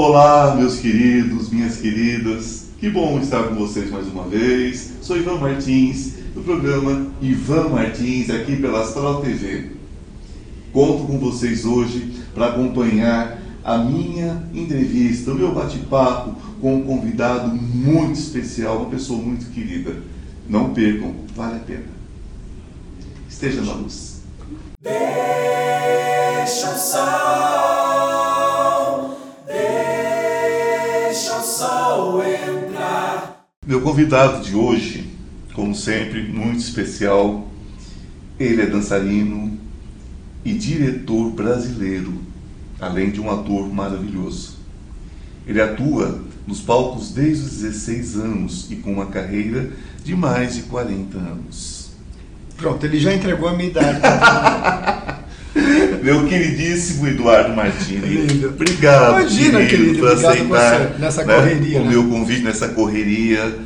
Olá, meus queridos, minhas queridas. Que bom estar com vocês mais uma vez. Sou Ivan Martins, do programa Ivan Martins, aqui pela Astral TV. Conto com vocês hoje para acompanhar a minha entrevista, o meu bate-papo com um convidado muito especial, uma pessoa muito querida. Não percam, vale a pena. Esteja na luz. Deixa o sol, Meu convidado de hoje, como sempre, muito especial. Ele é dançarino e diretor brasileiro, além de um ator maravilhoso. Ele atua nos palcos desde os 16 anos e com uma carreira de mais de 40 anos. Pronto, ele já entregou a minha idade. Meu queridíssimo Eduardo Martini. Lindo. Obrigado, Imagina, querido, por obrigado aceitar você, nessa correria, o né? meu convite nessa correria.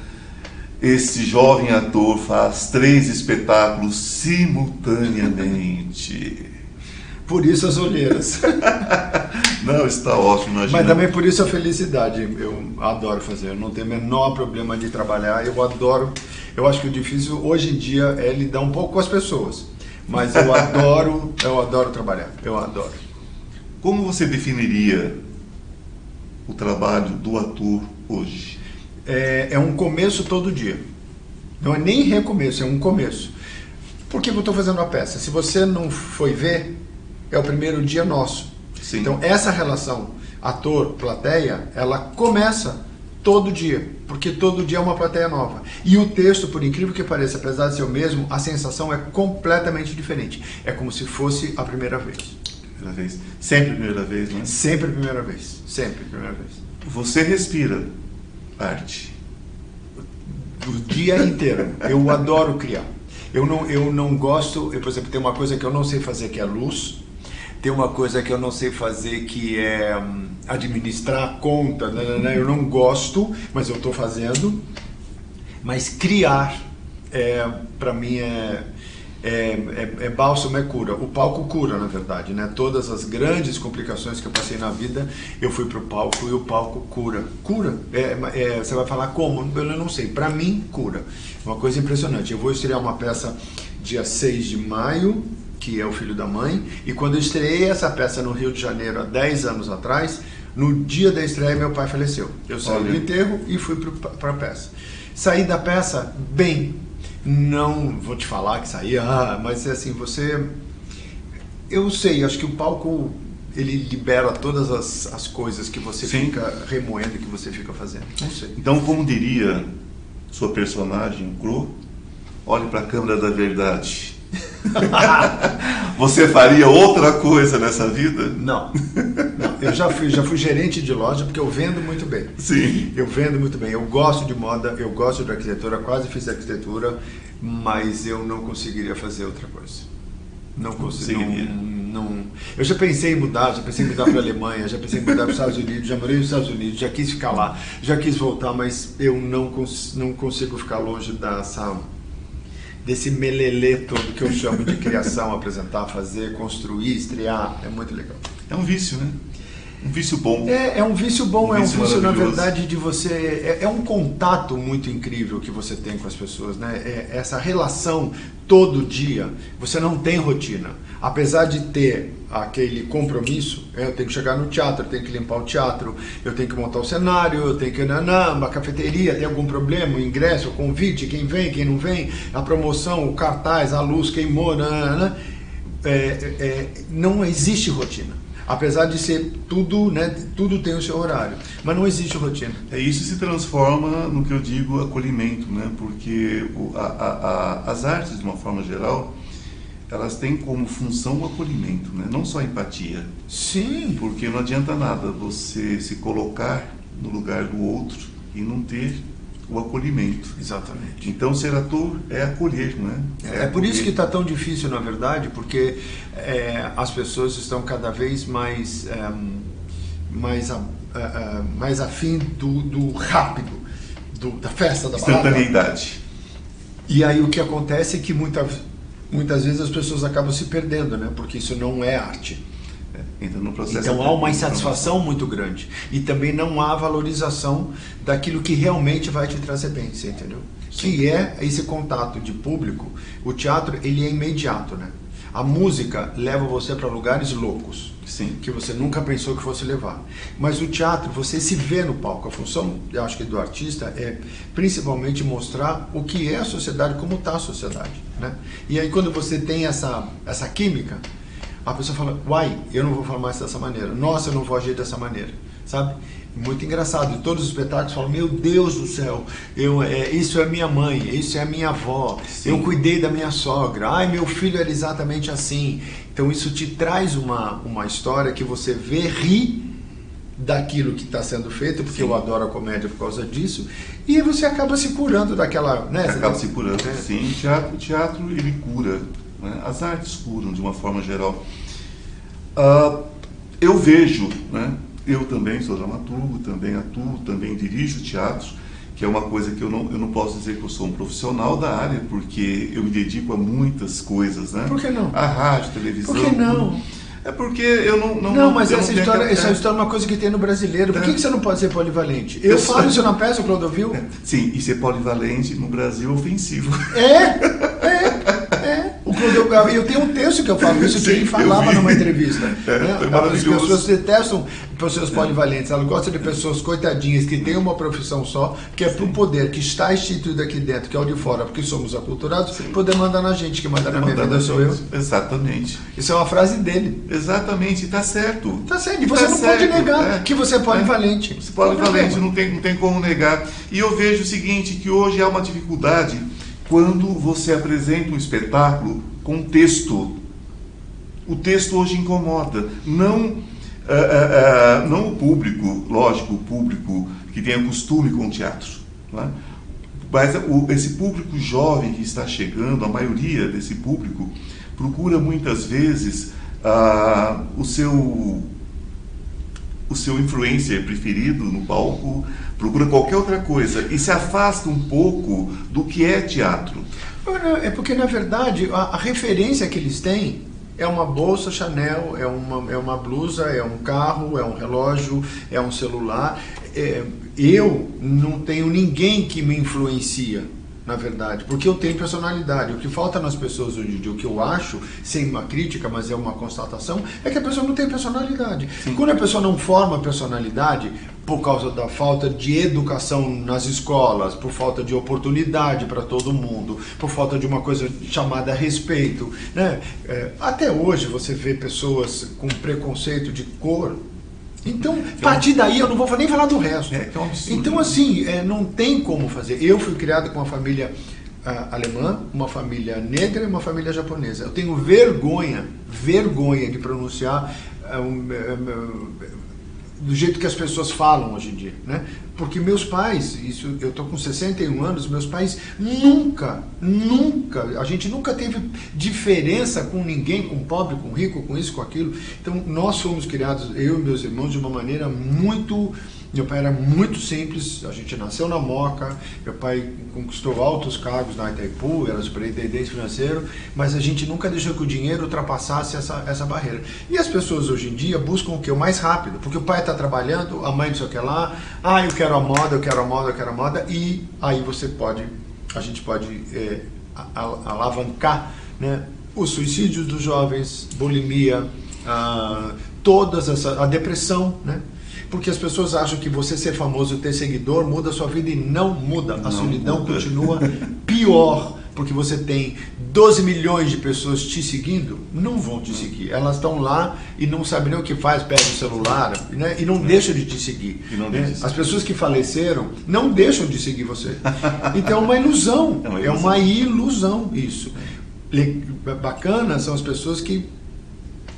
Esse jovem ator faz três espetáculos simultaneamente. Por isso as olheiras. Não, está ótimo, imagina. Mas também por isso a felicidade. Eu adoro fazer, eu não tenho o menor problema de trabalhar. Eu adoro. Eu acho que o difícil hoje em dia é lidar um pouco com as pessoas. Mas eu adoro, eu adoro trabalhar. Eu adoro. Como você definiria o trabalho do ator hoje? é, é um começo todo dia. Não é nem recomeço, é um começo. Por que eu estou fazendo a peça? Se você não foi ver, é o primeiro dia nosso. Sim. Então, essa relação ator-plateia, ela começa todo dia, porque todo dia é uma plateia nova. E o texto, por incrível que pareça, apesar de ser o mesmo, a sensação é completamente diferente. É como se fosse a primeira vez. Primeira vez. Sempre a primeira vez, né? Sempre a primeira vez. Sempre a primeira vez. Você respira arte. o dia inteiro. Eu adoro criar. Eu não, eu não gosto, eu, por exemplo, tem uma coisa que eu não sei fazer que é luz, tem uma coisa que eu não sei fazer que é hum, administrar a conta, né, né, né, eu não gosto, mas eu estou fazendo. Mas criar, é, para mim, é, é, é, é bálsamo, é cura. O palco cura, na verdade, né? Todas as grandes complicações que eu passei na vida, eu fui pro palco e o palco cura. Cura. É, é, você vai falar como? Eu não sei. Para mim, cura. Uma coisa impressionante. Eu vou estrear uma peça dia 6 de maio, que é O Filho da Mãe, e quando eu estreiei essa peça no Rio de Janeiro há 10 anos atrás, no dia da estreia meu pai faleceu. Eu saí Olha. do enterro e fui para a peça. Saí da peça bem. Não vou te falar que saí, ah, mas é assim, você. Eu sei, acho que o palco ele libera todas as, as coisas que você Sim. fica remoendo, que você fica fazendo. Não sei. Então, como diria sua personagem, Cru, olhe para a câmera da verdade. Você faria outra coisa nessa vida? Não, não. Eu já fui, já fui gerente de loja porque eu vendo muito bem. Sim. Eu vendo muito bem. Eu gosto de moda, eu gosto de arquitetura, quase fiz arquitetura, mas eu não conseguiria fazer outra coisa. Não conseguiria. Não, não- Eu já pensei em mudar, já pensei em mudar para a Alemanha, já pensei em mudar para os Estados Unidos, já morei nos Estados Unidos, já quis ficar lá, já quis voltar, mas eu não, cons não consigo ficar longe dessa desse melelê todo que eu chamo de criação, apresentar, fazer, construir, estrear. É muito legal. É um vício, né? Um vício bom. É, é um vício bom, Um é um vício vício, na verdade, de você. É, é um contato muito incrível que você tem com as pessoas, né? É, essa relação todo dia. Você não tem rotina. Apesar de ter aquele compromisso, é, eu tenho que chegar no teatro, eu tenho que limpar o teatro, eu tenho que montar o cenário, eu tenho que. Nanã, uma cafeteria, tem algum problema, o ingresso, o convite, quem vem, quem não vem, a promoção, o cartaz, a luz queimou, nanã, é, é, não existe rotina. Apesar de ser tudo, né, tudo tem o seu horário, mas não existe rotina. É isso se transforma no que eu digo acolhimento, né? Porque o- a- a- a- as artes, de uma forma geral, elas têm como função o acolhimento, né? Não só a empatia. Sim. Porque não adianta nada você se colocar no lugar do outro e não ter o acolhimento. Exatamente. Então, ser ator é acolher, não é? É, por isso que está tão difícil, na verdade, porque é, as pessoas estão cada vez mais, é, mais, a, a- a- mais afim do, do rápido, do- da festa, da. Instantaneidade. E aí o que acontece é que muita, muitas vezes as pessoas acabam se perdendo, né? Porque isso não é arte. É, entra no processo. Então há uma insatisfação muito grande. E também não há valorização daquilo que realmente vai te trazer bem, você entendeu? Que é esse contato de público. O teatro, ele é imediato, né? A música leva você para lugares loucos. Sim. Que você nunca pensou que fosse levar. Mas o teatro, você se vê no palco. A função, eu acho que do artista é principalmente mostrar o que é a sociedade, como está a sociedade. Né? E aí quando você tem essa, essa química, a pessoa fala, uai, eu não vou falar mais dessa maneira. Nossa, eu não vou agir dessa maneira. Sabe? Muito engraçado. E todos os espetáculos falam, meu Deus do céu, eu, é, isso é minha mãe, isso é minha avó, Sim. eu cuidei da minha sogra, ai, meu filho era exatamente assim. Então isso te traz uma, uma história que você vê, ri daquilo que está sendo feito, porque Sim. eu adoro a comédia por causa disso, e você acaba se curando daquela... Né? Você Acaba se curando. É. Sim, teatro, teatro ele cura. Né? As artes curam de uma forma geral. Ah, eu vejo, né? eu também sou dramaturgo, também atuo, também dirijo teatros, que é uma coisa que eu não, eu não posso dizer que eu sou um profissional da área, porque eu me dedico a muitas coisas, né? Por que não? A rádio, televisão. Por que não? tudo. É porque eu não. Não, Não, mas essa tenho história, essa história é uma coisa que tem no brasileiro. Por que, É. que você não pode ser polivalente? Eu Eu falo sou- isso na peça, Clodovil. Sim, e ser polivalente no Brasil é ofensivo. É, é, é. O Clodovil, eu tenho um texto que eu falo isso que Sim, ele eu falava numa entrevista. É, né? As pessoas detestam pessoas polivalentes, elas gostam de pessoas coitadinhas que têm uma profissão só, que é pro poder que está instituído aqui dentro, que é o de fora, porque somos aculturados, poder mandar na gente, que manda na minha vida sou eu. Exatamente. Isso é uma frase dele. Exatamente, tá certo. Tá certo, e você Tá não pode certo, negar é. que você é polivalente. Você Qual o polivalente, não tem, não tem como negar. E eu vejo o seguinte, que hoje há uma dificuldade quando você apresenta um espetáculo com texto. O texto hoje incomoda. Não, ah, ah, ah, não o público, lógico, o público que tem costume com o teatro. é? Mas o- esse público jovem que está chegando, a maioria desse público, procura muitas vezes o seu o seu influencer preferido no palco, procura qualquer outra coisa e se afasta um pouco do que é teatro. É porque, na verdade, a, a referência que eles têm é uma bolsa Chanel, é uma, é uma blusa, é um carro, é um relógio, é um celular. É, eu não tenho ninguém que me influencia, na verdade, porque eu tenho personalidade. O que falta nas pessoas hoje em dia, o que eu acho, sem uma crítica, mas é uma constatação, é que a pessoa não tem personalidade. Quando a pessoa não forma personalidade, por causa da falta de educação nas escolas, por falta de oportunidade para todo mundo, por falta de uma coisa chamada respeito. Né? É, até hoje você vê pessoas com preconceito de cor. Então, a partir daí eu não vou nem falar do resto. É, é um. Então, assim, é, não tem como fazer. Eu fui criado com uma família ah, alemã, uma família negra e uma família japonesa. Eu tenho vergonha, vergonha de pronunciar ah, um, eh, do jeito que as pessoas falam hoje em dia, né? Porque meus pais, isso eu tô com 61 anos, meus pais nunca, nunca, a gente nunca teve diferença com ninguém, com pobre, com rico, com isso, com aquilo. Então nós fomos criados, eu e meus irmãos, de uma maneira muito meu pai era muito simples, a gente nasceu na Moca, meu pai conquistou altos cargos na Itaipu, era superintendente financeiro, mas a gente nunca deixou que o dinheiro ultrapassasse essa, essa barreira. E as pessoas hoje em dia buscam o que? O mais rápido, porque o pai está trabalhando, a mãe não sei o que lá, ah, eu quero a moda, eu quero a moda, eu quero a moda, e aí você pode, a gente pode é, a- a- alavancar né, os suicídios dos jovens, bulimia, ah, todas essa, a depressão, né? Porque as pessoas acham que você ser famoso, ter seguidor, muda a sua vida e não muda. A Não solidão muda. continua pior, porque você tem 12 milhões de pessoas te seguindo, não vão te seguir. Elas estão lá e não sabem nem o que faz, pega o celular né? e não deixam de te seguir. Né? As pessoas que faleceram não deixam de seguir você. Então é uma ilusão. É uma É uma ilusão. ilusão isso. Le- Bacana são as pessoas que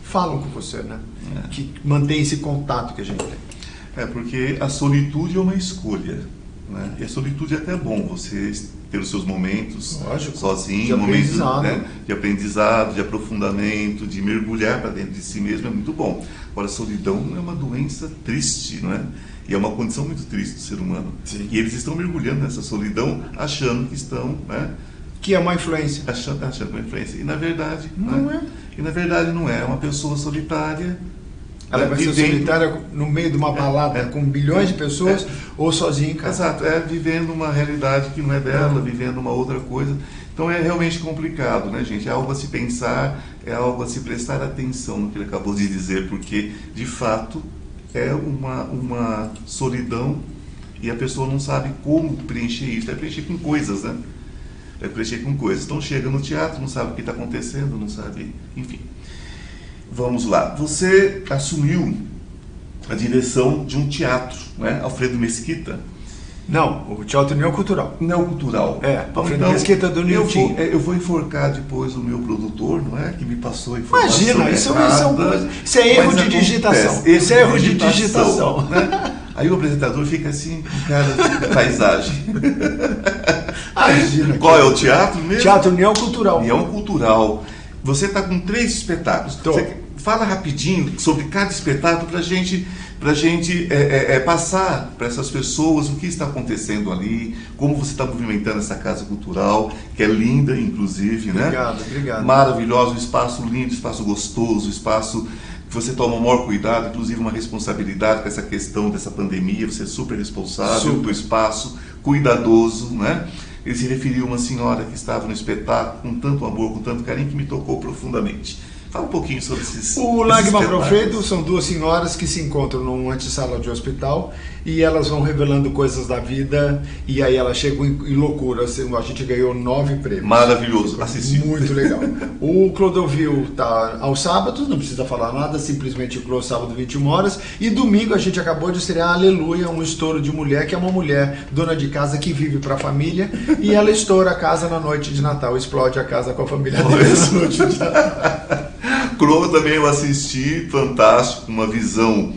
falam com você, né? É. Que mantém esse contato que a gente tem. É porque a solitude é uma escolha. Né? E a solitude é até bom você ter os seus momentos Lógico. sozinho, De momentos aprendizado. né, de aprendizado, de aprofundamento, de mergulhar para dentro de si mesmo, é muito bom. Agora, a solidão é uma doença triste, não é? E é uma condição muito triste do ser humano. Sim. E eles estão mergulhando nessa solidão, achando que estão, né, Que é uma influência. achando, achando uma influência. E na verdade, Não né? é. E na verdade não é. É uma pessoa solitária Ela vai ser vivendo- solitária no meio de uma balada é. com bilhões de pessoas ou sozinha em casa. Exato, é vivendo uma realidade que não é dela, vivendo uma outra coisa. Então é realmente complicado, né, gente? É algo a se pensar, é algo a se prestar atenção no que ele acabou de dizer, porque de fato é uma, uma solidão e a pessoa não sabe como preencher isso. Vai preencher com coisas, né? Vai preencher com coisas. Então chega no teatro, não sabe o que está acontecendo, não sabe. Enfim. Vamos lá. Você assumiu a direção de um teatro, né? Alfredo Mesquita. Não, o Teatro União Cultural. Não cultural. É, Alfredo Mesquita do eu vou, é, eu vou enforcar depois o meu produtor, não é? Que me passou a informação. Imagina, isso, é, um- errada, isso é erro de digitação. Isso é erro de digitação. né? Aí o apresentador fica assim, com cara de paisagem. Imagina. Qual é o teatro mesmo? Teatro União Cultural. União Cultural. Você está com três espetáculos. Tô. Você fala rapidinho sobre cada espetáculo para gente, a gente é, é, é, passar para essas pessoas o que está acontecendo ali, como você está movimentando essa casa cultural, que é linda, inclusive, né? Obrigado, obrigado. Maravilhosa, um espaço lindo, um espaço gostoso, espaço que você toma o maior cuidado, inclusive uma responsabilidade com essa questão dessa pandemia, você é super responsável Super. do espaço, cuidadoso, né? Ele se referiu a uma senhora que estava no espetáculo com tanto amor, com tanto carinho, que me tocou profundamente. Fala um pouquinho sobre esses. O Lagma. Profeto são duas senhoras que se encontram numa antessala de hospital e elas vão revelando coisas da vida e aí elas chegam em, em loucura. Assim, A gente ganhou nove prêmios. Maravilhoso, assisti. Muito legal. O Clodovil tá aos sábados, não precisa falar nada, simplesmente Clô sábado 21 horas. E domingo a gente acabou de estrear Aleluia, um estouro de mulher, que é uma mulher dona de casa que vive para a família e ela estoura a casa na noite de Natal, explode a casa com a família dela na noite de Natal. Crono também eu assisti, fantástico, uma visão,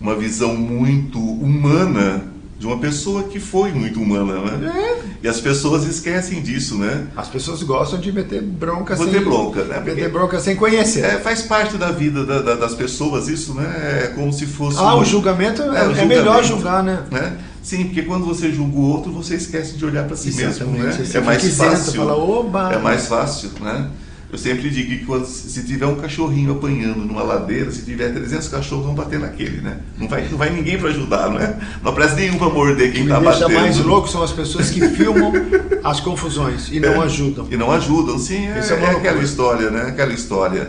uma visão muito humana de uma pessoa que foi muito humana, né? É. E as pessoas esquecem disso, né? As pessoas gostam de meter bronca Meter sem bronca, né? Meter bronca sem conhecer. É, faz parte da vida da- da- das pessoas isso, né? É como se fosse. ah, um- o julgamento é, o é melhor julgamento, julgar, né? né? Sim, porque quando você julga o outro, você esquece de olhar para si mesmo, Exatamente, né? você É mais fica isento, fácil. fala, "Oba!" É mais fácil, né? Eu sempre digo que quando, se tiver um cachorrinho apanhando numa ladeira, se tiver 300 cachorros, vão bater naquele, né? Não vai, não vai ninguém para ajudar, não é? Não aparece nenhum para morder O quem que está deixa batendo. mais louco são as pessoas que filmam as confusões e não ajudam. E não ajudam, sim, é, Isso é é aquela história, né? Aquela história.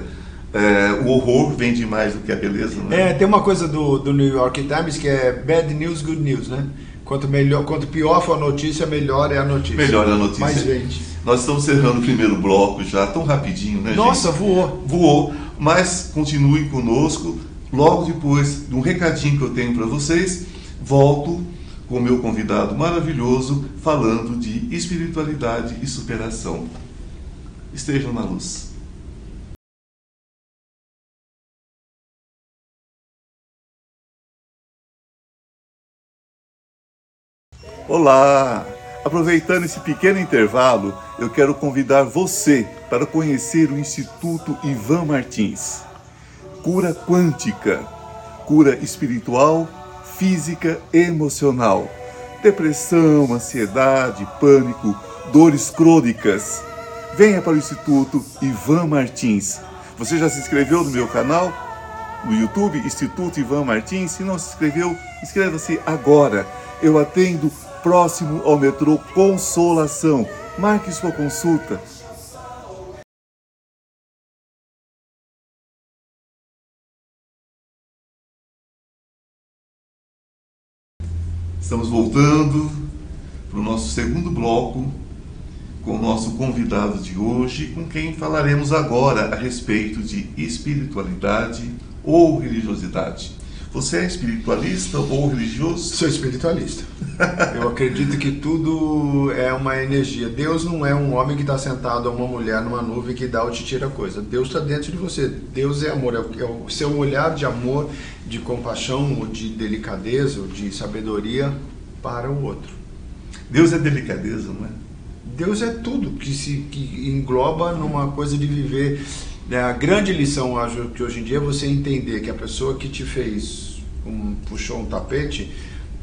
É, o horror vende mais do que a beleza, né? É, tem uma coisa do, do New York Times que é bad news, good news, né? Quanto, melhor, quanto pior for a notícia, melhor é a notícia. Melhor a notícia. Mais vende. Nós estamos cerrando o primeiro bloco já, tão rapidinho, né, Nossa, gente? voou. Voou, mas continue conosco. Logo depois de um recadinho que eu tenho para vocês, volto com o meu convidado maravilhoso falando de espiritualidade e superação. Estejam na luz. Olá! Aproveitando esse pequeno intervalo, eu quero convidar você para conhecer o Instituto Ivan Martins. Cura quântica, cura espiritual, física e emocional. Depressão, ansiedade, pânico, dores crônicas. Venha para o Instituto Ivan Martins. Você já se inscreveu no meu canal? no YouTube, Instituto Ivan Martins. Se não se inscreveu, inscreva-se agora. Eu atendo próximo ao metrô Consolação. Marque sua consulta. Estamos voltando para o nosso segundo bloco com o nosso convidado de hoje, com quem falaremos agora a respeito de espiritualidade ou religiosidade. Você é espiritualista ou religioso? Sou espiritualista. Eu acredito que tudo é uma energia. Deus não é um homem que está sentado a uma mulher numa nuvem que dá ou te tira coisa. Deus está dentro de você. Deus é amor. É o- é o seu olhar de amor, de compaixão, ou de delicadeza, ou de sabedoria para o outro. Deus é delicadeza, não é? Deus é tudo que se que engloba numa coisa de viver. Né? A grande lição acho que hoje em dia é você entender que a pessoa que te fez, um, puxou um tapete,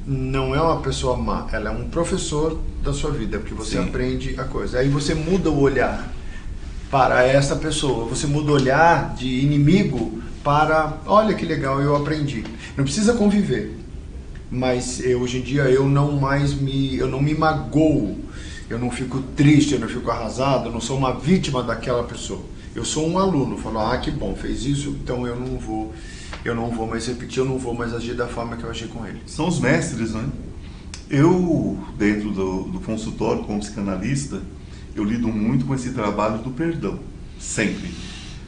não é uma pessoa má, ela é um professor da sua vida, porque você Sim. aprende a coisa. Aí você muda o olhar para essa pessoa, você muda o olhar de inimigo para, olha que legal, eu aprendi. Não precisa conviver, mas eu, hoje em dia eu não mais me, eu não me magoo, eu não fico triste, eu não fico arrasado, eu não sou uma vítima daquela pessoa. Eu sou um aluno, falo, ah, que bom, fez isso, então eu não vou, eu não vou mais repetir, eu não vou mais agir da forma que eu agi com ele. São os mestres, né? Eu, dentro do, do consultório como psicanalista, eu lido muito com esse trabalho do perdão, sempre.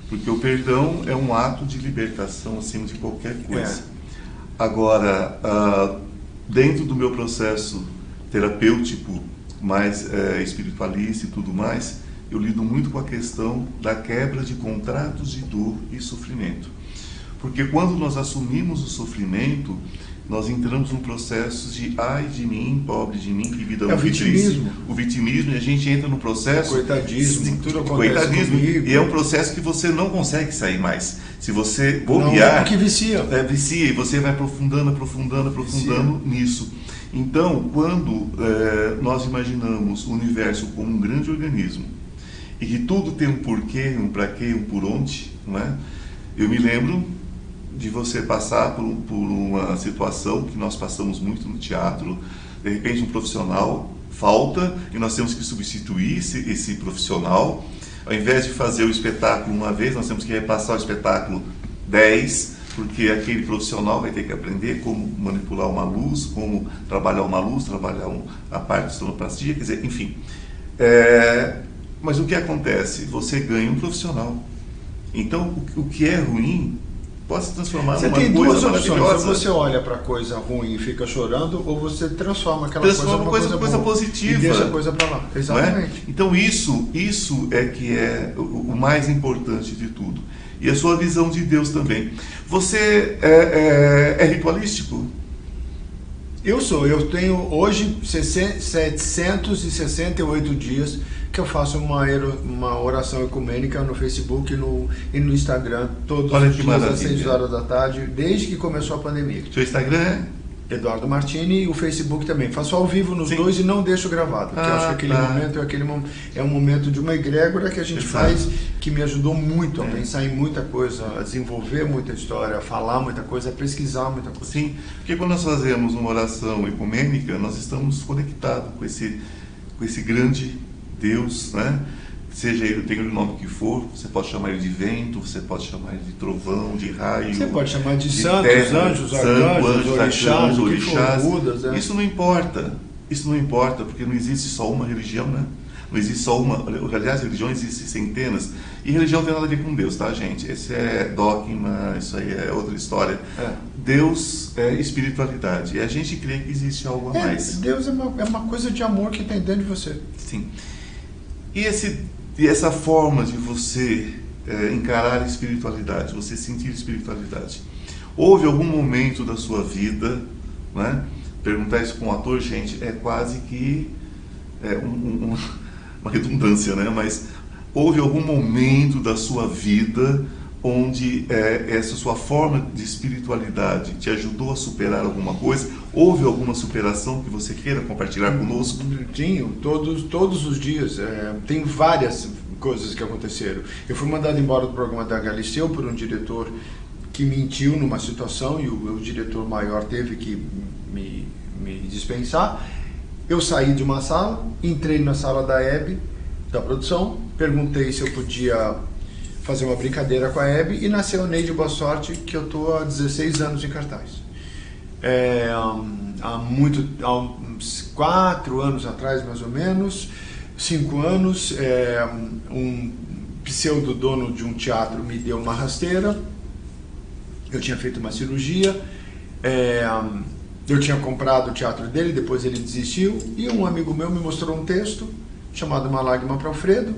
Porque o perdão é um ato de libertação acima de qualquer coisa. É. Agora, uh, dentro do meu processo terapêutico, mais é, espiritualista e tudo mais, eu lido muito com a questão da quebra de contratos de dor e sofrimento. Porque quando nós assumimos o sofrimento, nós entramos num processo de ai de mim, pobre de mim, que vida é o vitimismo. O vitimismo, e a gente entra no processo. Coitadismo, de, tudo acontece coitadismo, comigo. E é um processo que você não consegue sair mais. Se você bobear. Não, é que vicia. É, vicia, e você vai aprofundando, aprofundando, aprofundando vicia. nisso. Então, quando é, nós imaginamos o universo como um grande organismo e que tudo tem um porquê, um para quê, um por onde, não é? eu me lembro de você passar por, por uma situação que nós passamos muito no teatro, de repente um profissional falta e nós temos que substituir esse, esse profissional. Ao invés de fazer o espetáculo uma vez, nós temos que repassar o espetáculo dez, porque aquele profissional vai ter que aprender como manipular uma luz, como trabalhar uma luz, trabalhar um, a parte de sonoplastia, quer dizer, enfim. É, mas o que acontece? Você ganha um profissional. Então, o, que é ruim pode se transformar você numa tem coisa duas opções. Ou você olha para coisa ruim e fica chorando, ou você transforma aquela transforma coisa numa coisa, coisa positiva. E deixa a coisa para lá. É? Exatamente. É? Então isso, isso é que é o, o, mais importante de tudo. E a sua visão de Deus também. Você é, é, é ritualístico? Eu sou. Eu tenho hoje 768 dias que eu faço uma, uma oração ecumênica no Facebook e no, e no Instagram todos Olha os dias às 6 horas da tarde, desde que começou a pandemia. Seu Instagram é? Eduardo Martini e o Facebook também. Faço ao vivo nos Sim. dois e não deixo gravado. Porque ah, eu acho que aquele tá. momento é aquele é um momento de uma egrégora que a gente Exato. faz que me ajudou muito a é. pensar em muita coisa, a desenvolver muita história, a falar muita coisa, a pesquisar muita coisa. Sim, porque quando nós fazemos uma oração ecumênica, nós estamos conectados com esse, com esse grande Deus, né? Seja ele, tenha o nome que for, você pode chamar ele de vento, você pode chamar ele de trovão, de raio. Você pode chamar de, de santos, terra, anjos, arcanjos, anjos, orixás, orixás. Budas, é. Isso não importa. Isso não importa, porque não existe só uma religião, né? Não existe só uma. Aliás, religião existe centenas. E religião não tem nada a ver com Deus, tá, gente? Esse é dogma, isso aí é outra história. É. Deus é espiritualidade. E a gente crê que existe algo a é, mais. Deus é uma, é uma coisa de amor que tem dentro de você. Sim. E, esse, e essa forma de você é, encarar a espiritualidade, você sentir espiritualidade. Houve algum momento da sua vida, né? perguntar isso com um ator, gente, é quase que é, um, um, uma redundância, né? mas houve algum momento da sua vida onde é, essa sua forma de espiritualidade te ajudou a superar alguma coisa? Houve alguma superação que você queira compartilhar conosco? Tinha, todos, todos os dias. É, tem várias coisas que aconteceram. Eu fui mandado embora do programa da Galisteu por um diretor que mentiu numa situação e o, o diretor maior teve que me, me dispensar. Eu saí de uma sala, entrei na sala da Hebe, da produção, perguntei se eu podia fazer uma brincadeira com a Hebe e nasceu Neide Boa Sorte, que eu estou há 16 anos em cartaz. É, há muito, há uns quatro anos atrás, mais ou menos, cinco anos, é, um pseudo dono de um teatro me deu uma rasteira. Eu tinha feito uma cirurgia. É, eu tinha comprado o teatro dele, depois ele desistiu. E um amigo meu me mostrou um texto chamado Uma Lágrima para Alfredo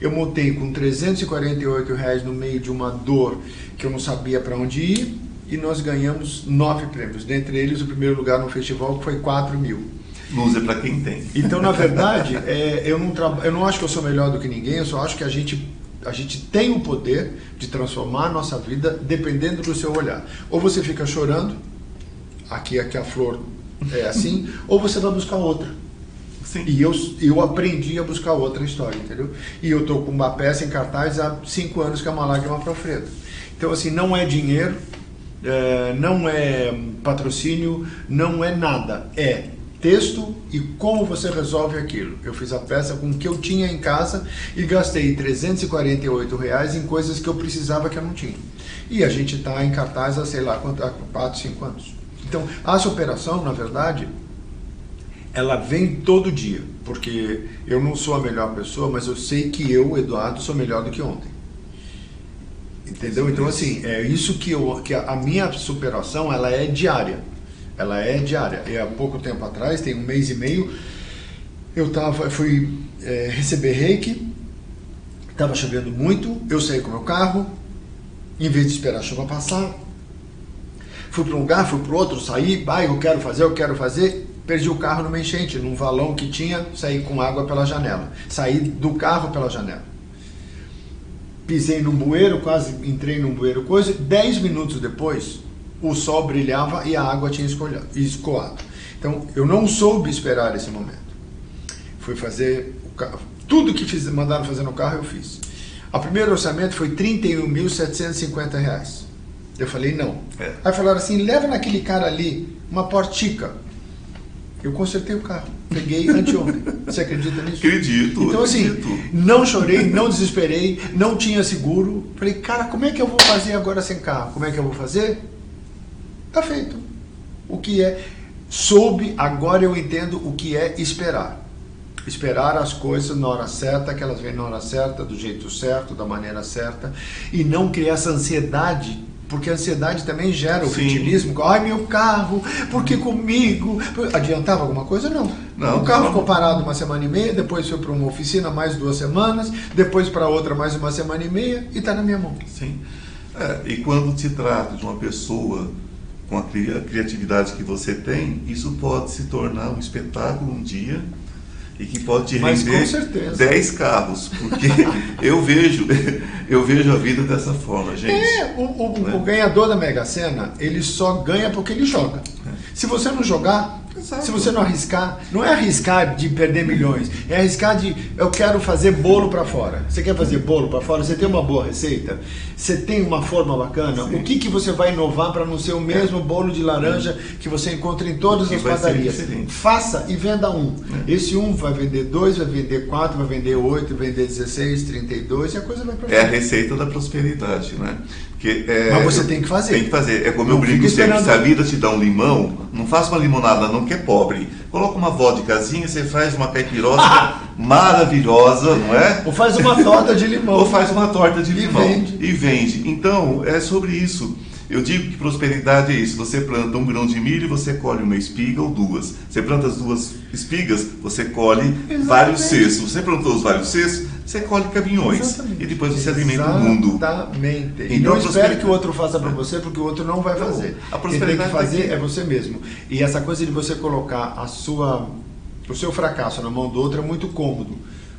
eu montei com 348 reais no meio de uma dor que eu não sabia para onde ir e nós ganhamos nove prêmios. Dentre eles, o primeiro lugar no festival que foi 4 mil. Luz é para quem tem. Então, na verdade, é, eu, não tra... eu não acho que eu sou melhor do que ninguém, eu só acho que a gente, a gente tem o poder de transformar a nossa vida dependendo do seu olhar. Ou você fica chorando, aqui, aqui a flor é assim, ou você vai buscar outra. Sim. E eu, eu aprendi a buscar outra história, entendeu? E eu tô com uma peça em cartaz há cinco anos que é uma lágrima para Alfredo. Então, assim, não é dinheiro, é, não é patrocínio, não é nada. É texto e como você resolve aquilo. Eu fiz a peça com o que eu tinha em casa e gastei 348 reais em coisas que eu precisava que eu não tinha. E a gente está em cartaz há, sei lá, há 4, 5 anos. Então, essa operação, na verdade, ela vem todo dia, porque eu não sou a melhor pessoa, mas eu sei que eu, Eduardo, sou melhor do que ontem. Entendeu? Então, assim, é isso que, eu, que a minha superação, ela é diária. Ela é diária. E há pouco tempo atrás, tem um mês e meio, eu tava, fui é, receber reiki, estava chovendo muito, eu saí com o meu carro, em vez de esperar a chuva passar, fui para um lugar, fui para outro, saí, ah, eu quero fazer, eu quero fazer, perdi o carro numa enchente, num valão que tinha, saí com água pela janela, saí do carro pela janela. Pisei num bueiro, quase entrei num bueiro, coisa, dez minutos depois, o sol brilhava e a água tinha escoado. Então, eu não soube esperar esse momento. Fui fazer o carro, tudo que fiz, mandaram fazer no carro eu fiz. O primeiro orçamento foi R$ 31.750. Eu falei, não. É. Aí falaram assim, leva naquele cara ali uma portica. Eu consertei o carro. Peguei anteontem. Você acredita nisso? Acredito. Então, assim, acredito. não chorei, não desesperei, não tinha seguro. Falei, cara, como é que eu vou fazer agora sem carro? Como é que eu vou fazer? Tá feito. O que é? Soube, agora eu entendo o que é esperar. Esperar as coisas na hora certa, que elas venham na hora certa, do jeito certo, da maneira certa, e não criar essa ansiedade porque a ansiedade também gera o Sim. vitimismo. Ai, meu carro, por que comigo? Adiantava alguma coisa? Não. não o carro não. ficou parado uma semana e meia, depois foi para uma oficina mais duas semanas, depois para outra mais uma semana e meia e está na minha mão. Sim. É, e quando se trata de uma pessoa com a criatividade que você tem, isso pode se tornar um espetáculo um dia e que pode te render 10 carros, porque eu vejo eu vejo a vida dessa forma, gente. É, o, o, né? o ganhador da Mega Sena, ele só ganha porque ele joga. É. Se você não jogar, Exato. Se você não arriscar, não é arriscar de perder milhões, é arriscar de eu quero fazer bolo para fora. Você quer fazer bolo para fora? Você tem uma boa receita? Você tem uma forma bacana? Sim. O que, que você vai inovar para não ser o mesmo bolo de laranja que você encontra em todas as padarias? Faça e venda um. É. Esse um vai vender dois, vai vender quatro, vai vender oito, vai vender 16, 32 e a coisa vai para frente. É a receita da prosperidade, né? Que, é, Mas você tem que fazer. Tem que fazer. É como não eu brinco sempre, se a vida te dá um limão, não faça uma limonada não, que é pobre. Coloca uma vodkazinha, você faz uma caipirosa maravilhosa, não é? Ou faz uma torta de limão. Ou faz uma torta de limão. E vende. E vende. Então, é sobre isso. Eu digo que prosperidade é isso. Você planta um grão de milho e você colhe uma espiga ou duas. Você planta as duas espigas, você colhe Exatamente. vários cestos. Você plantou os vários cestos, você colhe caminhões. Exatamente. E depois você Exatamente. alimenta o mundo. Exatamente. Então, e não espere que o outro faça para você, porque o outro não vai fazer. A prosperidade Quem tem que fazer é você mesmo. E essa coisa de você colocar a sua, o seu fracasso na mão do outro é muito cômodo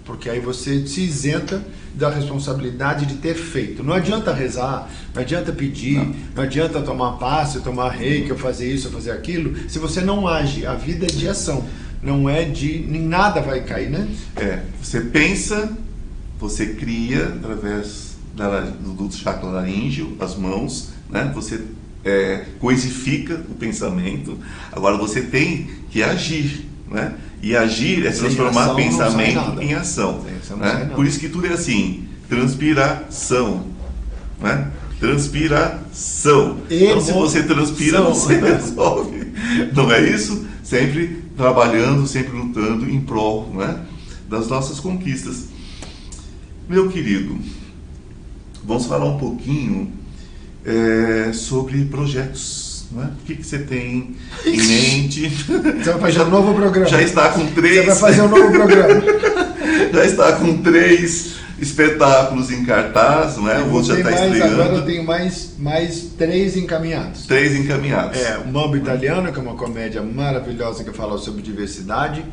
porque aí você se isenta da responsabilidade de ter feito. Não adianta rezar, não adianta pedir, não, não adianta tomar passe, tomar reiki, ou fazer isso, ou fazer aquilo, se você não age. A vida é de ação, não é de. nem nada vai cair, né? É, você pensa, você cria através da, do, do chakra laríngeo, as mãos, né? Você é, coisifica o pensamento, agora você tem que agir, né? E agir é transformar pensamento em ação. Né? Por isso que tudo é assim: transpiração. Né? Transpiração. Então, se você transpira, você resolve. Não é isso? Sempre trabalhando, sempre lutando em prol né? das nossas conquistas. Meu querido, vamos falar um pouquinho é, sobre projetos é? O que, que você tem em mente? Você vai fazer um novo programa. Já está com três. Você vai fazer um novo programa. já está com três espetáculos em cartaz, não é? O outro já está estreando. Agora eu tenho mais, mais três encaminhados. Três encaminhados. É, o Mambo Italiano, que é uma comédia maravilhosa que fala sobre diversidade.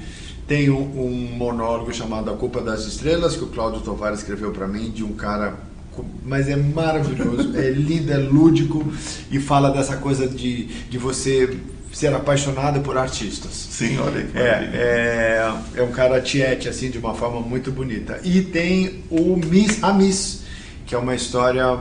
Tem um, um monólogo chamado A Culpa das Estrelas, que o Cláudio Tovar escreveu para mim, de um cara mas é maravilhoso, é lindo, é lúdico e fala dessa coisa de, de você ser apaixonado por artistas. Sim, olha que É, é, é um cara tiete, assim, de uma forma muito bonita. E tem o Miss, a Miss, que é uma história.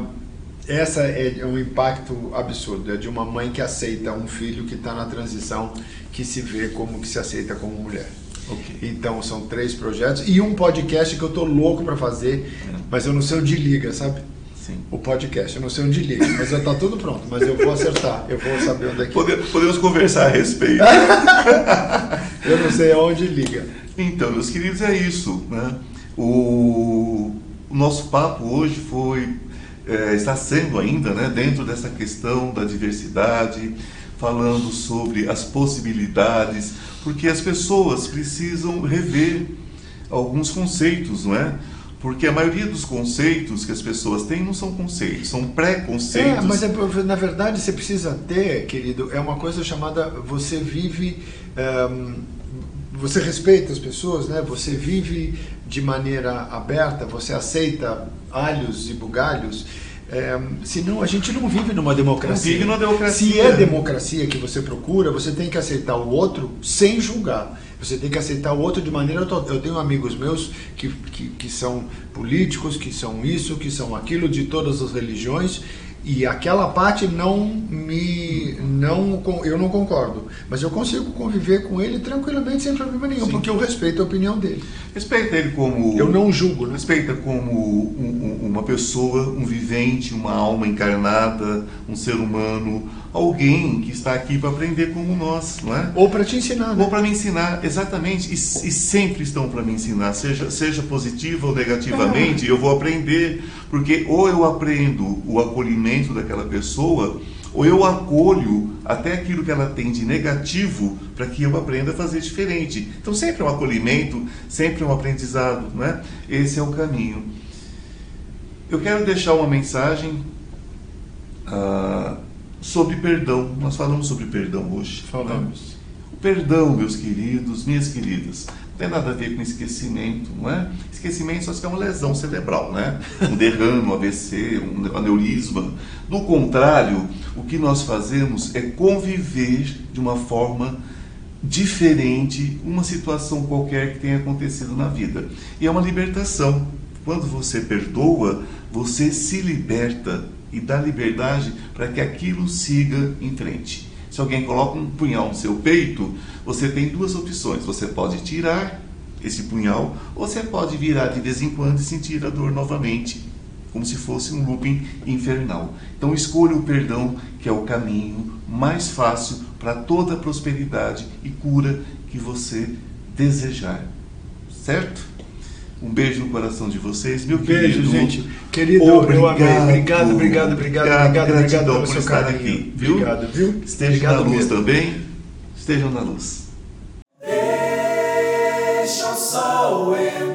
Essa é um impacto absurdo. É de uma mãe que aceita um filho que está na transição, que se vê como que se aceita como mulher. Ok. Então são três projetos e um podcast que eu tô louco para fazer, mas eu não sei onde liga, sabe? Sim. O podcast, eu não sei onde liga, mas já tá tudo pronto, mas eu vou acertar, eu vou saber onde é que. Pode- Podemos conversar a respeito. Eu não sei aonde liga. Então, meus queridos, é isso. Né? O, o nosso papo hoje foi, é, está sendo ainda né, dentro dessa questão da diversidade, falando sobre as possibilidades, porque as pessoas precisam rever alguns conceitos, não é? Porque a maioria dos conceitos que as pessoas têm não são conceitos, são preconceitos. É, mas é, na verdade você precisa ter, querido, é uma coisa chamada você vive, ehm, você respeita as pessoas, né? Você vive de maneira aberta, você aceita alhos e bugalhos. Ehm, senão a gente não vive numa democracia. Não vive numa democracia. Se é democracia que você procura, você tem que aceitar o outro sem julgar. Você tem que aceitar o outro de maneira total. Eu tenho amigos meus que, que, que são políticos, que são isso, que são aquilo, de todas as religiões, e aquela parte não me. não Eu não concordo. Mas eu consigo conviver com ele tranquilamente, sem problema nenhum, Sim. porque eu respeito a opinião dele. Respeita ele como. Eu não julgo, né? Respeita como um- um- uma pessoa, um vivente, uma alma encarnada, um ser humano, alguém que está aqui para aprender como nós, não é? Ou para te ensinar, né? Ou para me ensinar, exatamente, e, e sempre estão para me ensinar, seja, seja positivo ou negativamente, eu vou aprender, porque ou eu aprendo o acolhimento daquela pessoa, ou eu acolho até aquilo que ela tem de negativo para que eu aprenda a fazer diferente. Então sempre é um acolhimento, sempre é um aprendizado, não é? Esse é o caminho. Eu quero deixar uma mensagem ah, sobre perdão. Nós falamos sobre perdão hoje. Falamos. O perdão, meus queridos, minhas queridas, não tem nada a ver com esquecimento, não é? Esquecimento só se é uma lesão cerebral, né? Um derrame, um AVC, um aneurisma. Do contrário, o que nós fazemos é conviver de uma forma diferente uma situação qualquer que tenha acontecido na vida. E é uma libertação. Quando você perdoa, você se liberta e dá liberdade para que aquilo siga em frente. Se alguém coloca um punhal no seu peito, você tem duas opções. Você pode tirar esse punhal, ou você pode virar de vez em quando e sentir a dor novamente, como se fosse um looping infernal. Então escolha o perdão, que é o caminho mais fácil para toda a prosperidade e cura que você desejar. Certo? Um beijo no coração de vocês, meu Beijo, querido. gente. Querido, eu amei. Obrigado, obrigado, obrigado, obrigado, obrigado gratidão pelo por seu estar carinho. aqui, viu? Obrigado, viu? Estejam Obrigado na luz mesmo. também. Estejam na luz. Deixa o sol entrar.